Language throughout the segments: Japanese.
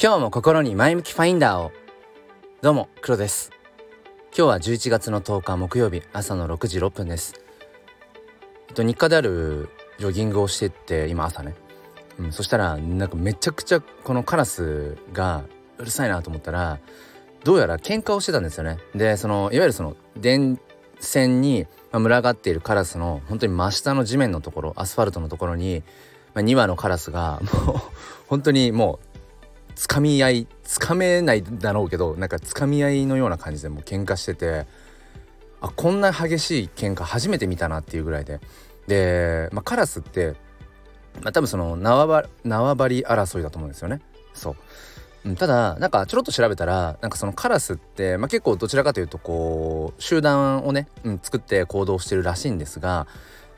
今日も心に前向きファインダーを。どうも黒です。今日は11月の10日木曜日朝の6時6分です。えっと日課であるジョギングをしてって今朝ね、うん、そしたらなんかめちゃくちゃこのカラスがうるさいなと思ったらどうやら喧嘩をしてたんですよね。でそのいわゆるその電線に群がっているカラスの本当に真下の地面のところアスファルトのところに、まあ、2羽のカラスがもう本当にもうつかみ合いつかめないだろうけどなんかつかみ合いのような感じでもう喧嘩しててあこんな激しい喧嘩初めて見たなっていうぐらいでで、まあ、カラスって、まあ、多分その縄張縄張り争いだと思うんですよねそう。うん、ただなんかちょろっと調べたらなんかそのカラスって、まあ、結構どちらかというとこう集団をね、うん、作って行動してるらしいんですが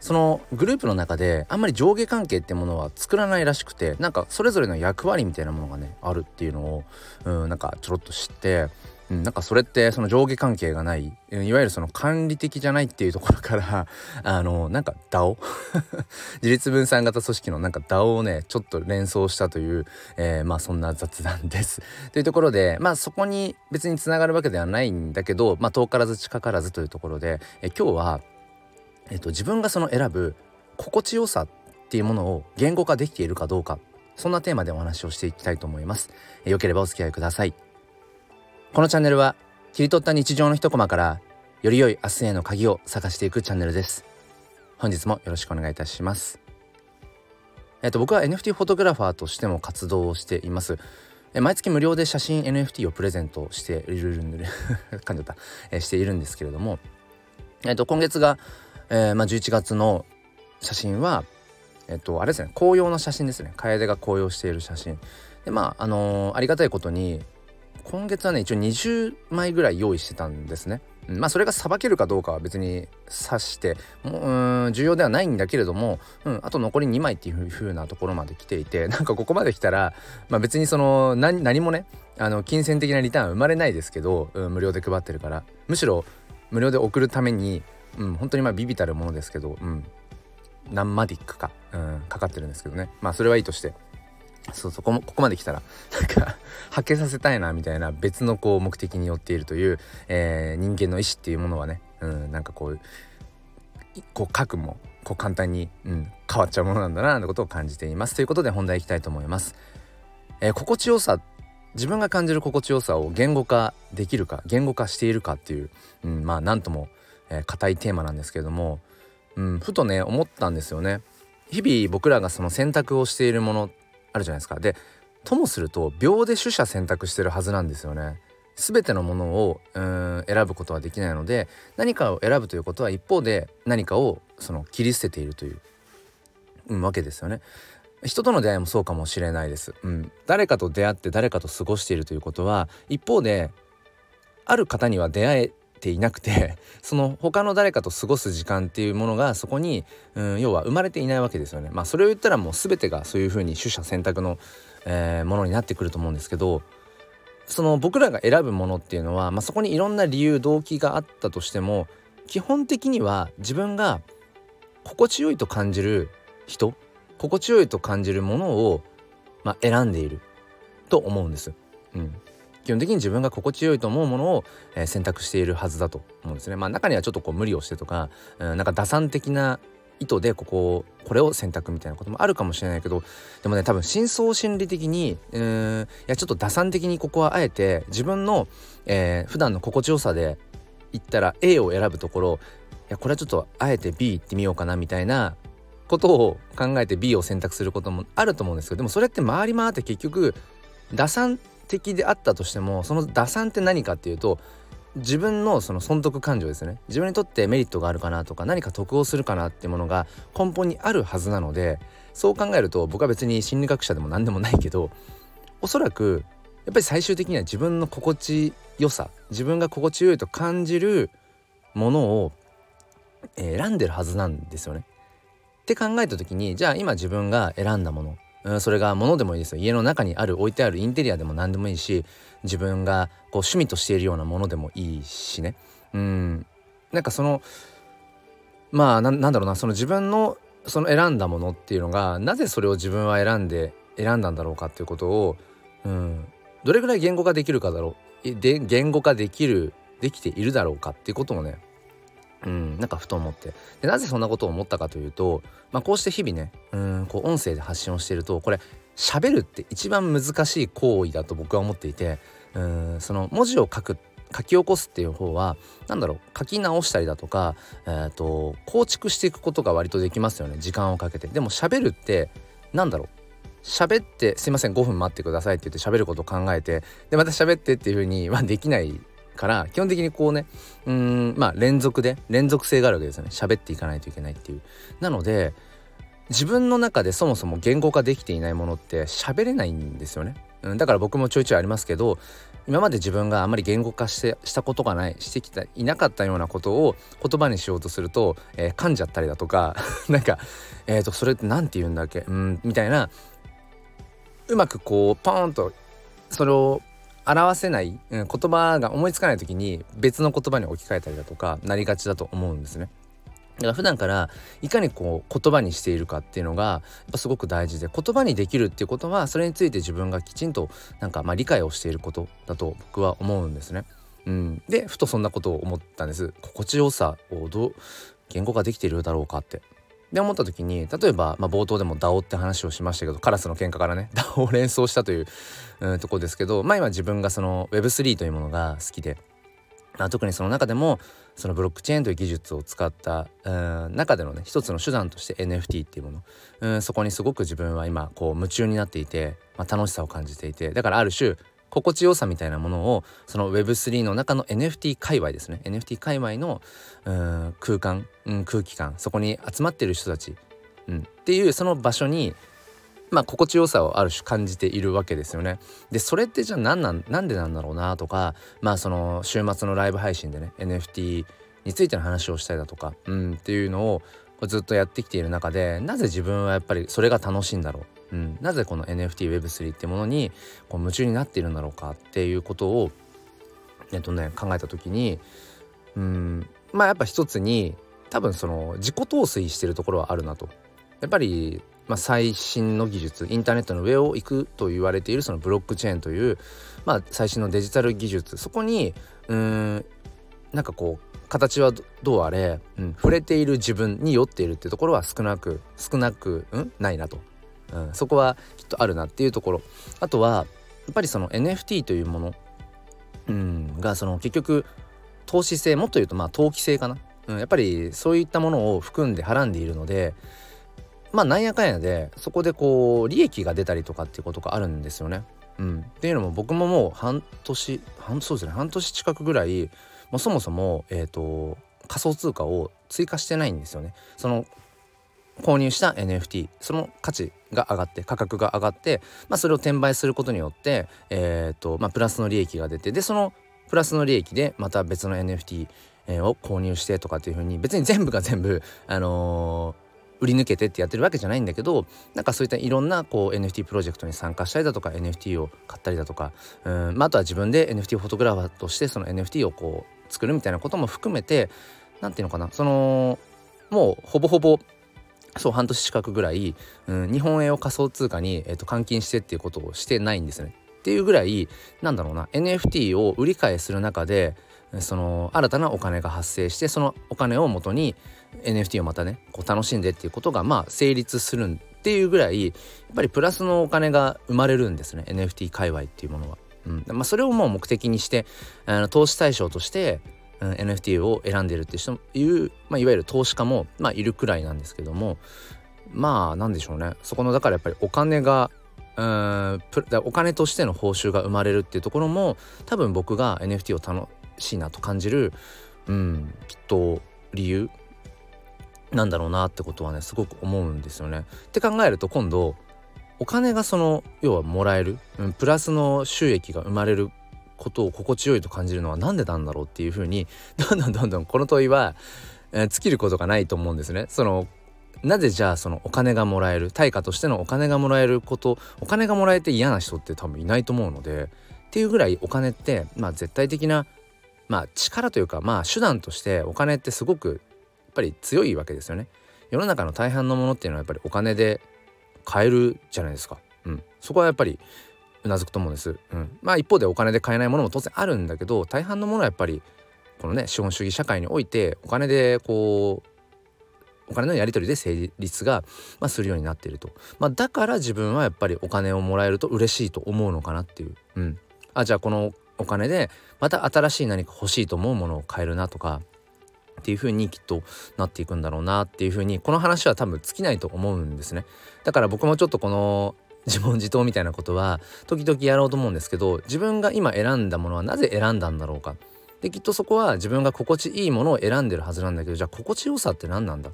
そのグループの中であんまり上下関係ってものは作らないらしくてなんかそれぞれの役割みたいなものがねあるっていうのを、うん、なんかちょろっと知ってうん、なんかそれってその上下関係がないいわゆるその管理的じゃないっていうところから あのなんか DAO 自立分散型組織のなんか DAO をねちょっと連想したという、えー、まあそんな雑談です。というところでまあそこに別につながるわけではないんだけどまあ遠からず近からずというところで、え今日は、えっと、自分がその選ぶ心地よさっていうものを言語化できているかどうかそんなテーマでお話をしていきたいと思います。よければお付き合いください。このチャンネルは切り取った日常の一コマからより良い明日への鍵を探していくチャンネルです。本日もよろしくお願いいたします。えっと僕は NFT フォトグラファーとしても活動をしています。毎月無料で写真 NFT をプレゼントしているんで 噛んじゃった、えしているんですけれども。えっと今月が、えー、まあ、11月の写真はえっとあれですね紅葉の写真ですね。楓が紅葉している写真。でまああのー、ありがたいことに今月はね一応20枚ぐらい用意してたんですね。まあそれがさばけるかどうかは別に指してもう重要ではないんだけれども、うん、あと残り2枚っていう風なところまで来ていて なんかここまで来たら、まあ、別にその何何もねあの金銭的なリターン生まれないですけど、うん、無料で配ってるから。むしろ無料で送るために、うん、本当にまあビビたるものですけど、うん、何マディックか、うん、かかってるんですけどね。まあそれはいいとして。そうそうこここまで来たらなんか はけさせたいなみたいな別のこう目的によっているという、えー、人間の意志っていうものはね、うん、なんかこうこう書くもこう簡単に、うん、変わっちゃうものなんだなってことを感じています。ということで本題いきたいと思います、えー、心地よさ自分が感じる心地よさを言語化できるか言語化しているかっていう、うん、まあ何とも硬、えー、いテーマなんですけれども、うん、ふとね思ったんですよね。日々僕らがその選択をしているものあるじゃないですか。でともすると秒で取捨選択してるはずなんですよね。全てのものをうん選ぶことはできないので何かを選ぶということは一方で何かをその切り捨てているという、うん、わけですよね。人との出会いもそうかもしれないです、うん、誰かと出会って誰かと過ごしているということは一方である方には出会えていなくて その他の誰かと過ごす時間っていうものがそこに、うん、要は生まれていないわけですよね。まあそれを言ったらもう全てがそういうふうに取捨選択の、えー、ものになってくると思うんですけどその僕らが選ぶものっていうのは、まあ、そこにいろんな理由動機があったとしても基本的には自分が心地よいと感じる人心地よいと感じるものを、まあ、選んでいると思うんです。うん、基本的に自分が心地よいと思うものを、選択しているはずだと思うんですね。まあ中にはちょっとこう無理をしてとか、うん、なんか打算的な意図でこここれを選択みたいなこともあるかもしれないけどでもね多分深層心理的にうんいやちょっと打算的にここはあえて自分の、えー、普段の心地よさで言ったら A を選ぶところいやこれはちょっとあえて B 行ってみようかなみたいなことを考えて B を選択することもあると思うんですけどでもそれって回り回って結局打算的であったとしてもその打算って何かっていうと自分のその損得感情ですね自分にとってメリットがあるかなとか何か得をするかなっていうものが根本にあるはずなのでそう考えると僕は別に心理学者でも何でもないけどおそらくやっぱり最終的には自分の心地よさ自分が心地よいと感じるものを選んでるはずなんですよね。って考えた時にじゃあ今自分が選んだものうん、それが物でもいいですよ。家の中にある置いてあるインテリアでも何でもいいし自分がこう趣味としているようなものでもいいしね。うん。なんかそのまあなんだろうなその自分のその選んだものっていうのがなぜそれを自分は選んで選んだんだろうかっていうことをうん。どれぐらい言語化できるかだろう。で言語化できるできているだろうかっていうこともねうんなんかふと思って。でなぜそんなことを思ったかというと、まあ、こうして日々ねうんこう音声で発信をしているとこれ喋るって一番難しい行為だと僕は思っていてうんその文字を書く書き起こすっていう方は何だろう書き直したりだとか、えーと、構築していくことが割とできますよね時間をかけて。でも喋るって何だろう。喋ってすいません5分待ってくださいって言って喋ることを考えてでまた喋ってっていう風にはできないから基本的にこうねうんまあ連続で連続性があるわけですよね。喋っていかないといけないっていう。なので自分の中でそもそも言語化できていないものって喋れないんですよね、うん、だから僕もちょいちょいありますけど今まで自分があまり言語化してしたことがないしてきたいなかったようなことを言葉にしようとすると、えー、噛んじゃったりだとか なんかえっ、ー、とそれって何て言うんだっけ？うんみたいなうまくこうポーンとそれを表せない、うん、言葉が思いつかない時に別の言葉に置き換えたりだとかなりがちだと思うんですね。だから普段からいかにこう言葉にしているかっていうのがすごく大事で言葉にできるっていうことはそれについて自分がきちんとなんかまあ理解をしていることだと僕は思うんですね。うん、でふとそんなことを思ったんです。心地よさをどう言語化できているだろうかって。で思った時に例えば、まあ、冒頭でも DAO って話をしましたけどカラスの喧嘩からね DAO を連想したという、う、とこですけどまあ今自分がその Web3 というものが好きで、まあ、特にその中でもそのブロックチェーンという技術を使った、うん、中でのね一つの手段として NFT っていうもの、うん、そこにすごく自分は今こう夢中になっていて、まあ、楽しさを感じていてだからある種心地よさみたいなものをその Web3 の中の NFT 界隈ですね。NFT 界隈のうん空間、うん、空気感そこに集まってる人たち、うん、っていうその場所にまあ心地よさをある種感じているわけですよね。でそれってじゃあ何なんなんでなんだろうなとかまあその週末のライブ配信でね NFT についての話をしたりだとか、うん、っていうのをずっとやってきている中でなぜ自分はやっぱりそれが楽しいんだろう、うん、なぜこの NFTWeb3 ってものにこう夢中になっているんだろうかっていうことを、えっとね、考えた時に、うん、まあやっぱ一つに多分その自己陶酔してるところはあるなと。やっぱりまあ、最新の技術インターネットの上を行くと言われているそのブロックチェーンという、まあ、最新のデジタル技術そこにうんなんかこう形はどうあれ、うん、触れている自分に酔っているっていうところは少なく少なく、うん、ないなと、うん、そこはきっとあるなっていうところ。あとはやっぱりその NFT というもの、うん、がその結局投資性もっと言うとまあ投機性かな、うん、やっぱりそういったものを含んではらんでいるのでまあなんやかんやでそこでこう利益が出たりとかっていうことがあるんですよね。うん、っていうのも僕ももう半年半そうですね半年近くぐらいもそもそも、えーと、仮想通貨を追加してないんですよね。その購入した NFT その価値が上がって価格が上がって、まあ、それを転売することによって、えーとまあ、プラスの利益が出てでそのプラスの利益でまた別の NFT を購入してとかっていう風に別に全部が全部、あのー売り抜けてってやってるわけじゃないんだけどなんかそういったいろんなこう NFT プロジェクトに参加したりだとか NFT を買ったりだとかうん、まあ、あとは自分で NFT フォトグラファーとしてその NFT をこう作るみたいなことも含めて何て言うのかなそのもうほぼほぼそう半年近くぐらい、うん、日本円を仮想通貨に、えー、と換金してっていうことをしてないんですね。っていうぐらいなんだろうな NFT を売り買いする中でその新たなお金が発生してそのお金をもとに NFT をまたねこう楽しんでっていうことがまあ成立するっていうぐらいやっぱりプラスのお金が生まれるんですね NFT 界隈っていうものは。うんまあ、それをもう目的にしてあの投資対象として、うん、NFT を選んでるっていう人いう、まあ、いわゆる投資家も、まあ、いるくらいなんですけどもまあなんでしょうねそこのだからやっぱりお金がうんお金としての報酬が生まれるっていうところも多分僕が NFT を楽しいなと感じる、うん、きっと理由なんだろうなってことはねすごく思うんですよね。って考えると今度お金がその要はもらえる、うん、プラスの収益が生まれることを心地よいと感じるのは何でなんだろうっていうふうに どんどんどんどんこの問いは、えー、尽きることがないと思うんですね。そのなぜじゃあそのお金がもらえる対価としてのお金がもらえることお金がもらえて嫌な人って多分いないと思うのでっていうぐらいお金ってまあ絶対的なまあ力というかまあ手段としてお金ってすごくやっぱり強いわけですよね。世の中の大半のものっていうのはやっぱりお金で買えるじゃないですか。うん、そこはやっぱりうなずくと思うんです、うん、まあ一方でお金で買えないものも当然あるんだけど大半のものはやっぱりこのね資本主義社会においてお金でこうお金のやり取りで成立が、まあ、するようになっていると、まあ、だから自分はやっぱりお金をもらえると嬉しいと思うのかなっていう、うん、あじゃあこのお金でまた新しい何か欲しいと思うものを買えるなとかっていう風にきっとなっていくんだろうなっていう風にこの話は多分尽きないと思うんですね。だから僕もちょっとこの自問自答みたいなことは時々やろうと思うんですけど自分が今選んだものはなぜ選んだんだろうか。できっとそこは自分が心地いいものを選んでるはずなんだけどじゃあ心地よさって何なんだ？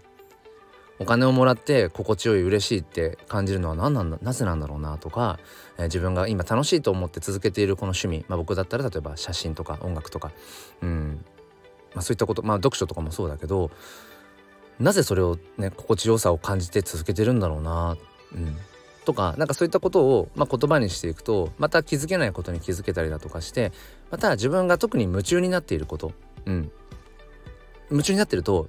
お金をもらって心地よい嬉しいって感じるのは何なんだ？なぜなんだろうなとか、えー、自分が今楽しいと思って続けているこの趣味、まあ、僕だったら例えば写真とか音楽とか、うん。まあ、そういったことまあ読書とかもそうだけどなぜそれをね心地よさを感じて続けてるんだろうな、うん、とかなんかそういったことを、まあ、言葉にしていくとまた気づけないことに気づけたりだとかしてまた自分が特に夢中になっていること、うん、夢中になってると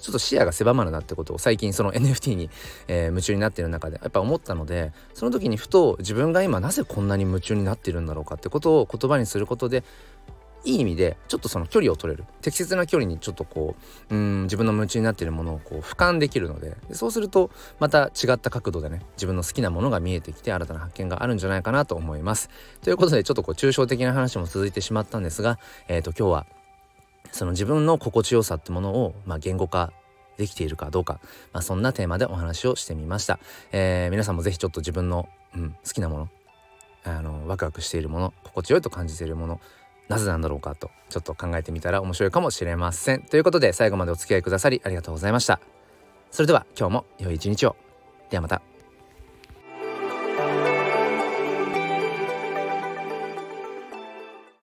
ちょっと視野が狭まるなってことを最近その NFT に、えー、夢中になっている中でやっぱ思ったのでその時にふと自分が今なぜこんなに夢中になっているんだろうかってことを言葉にすることでいい意味でちょっとその距離を取れる。適切な距離にちょっとこううん自分の夢中になっているものをこう俯瞰できるので。そうするとまた違った角度でね自分の好きなものが見えてきて新たな発見があるんじゃないかなと思います。ということでちょっとこう抽象的な話も続いてしまったんですが、えー、と今日はその自分の心地よさってものを、まあ、言語化できているかどうか、まあ、そんなテーマでお話をしてみました、えー、皆さんも是非ちょっと自分の、うん、好きなものあのワクワクしているもの心地よいと感じているものなぜなんだろうかとちょっと考えてみたら面白いかもしれません。ということで最後までお付き合いくださりありがとうございました。それでは今日も良い一日を。ではまた。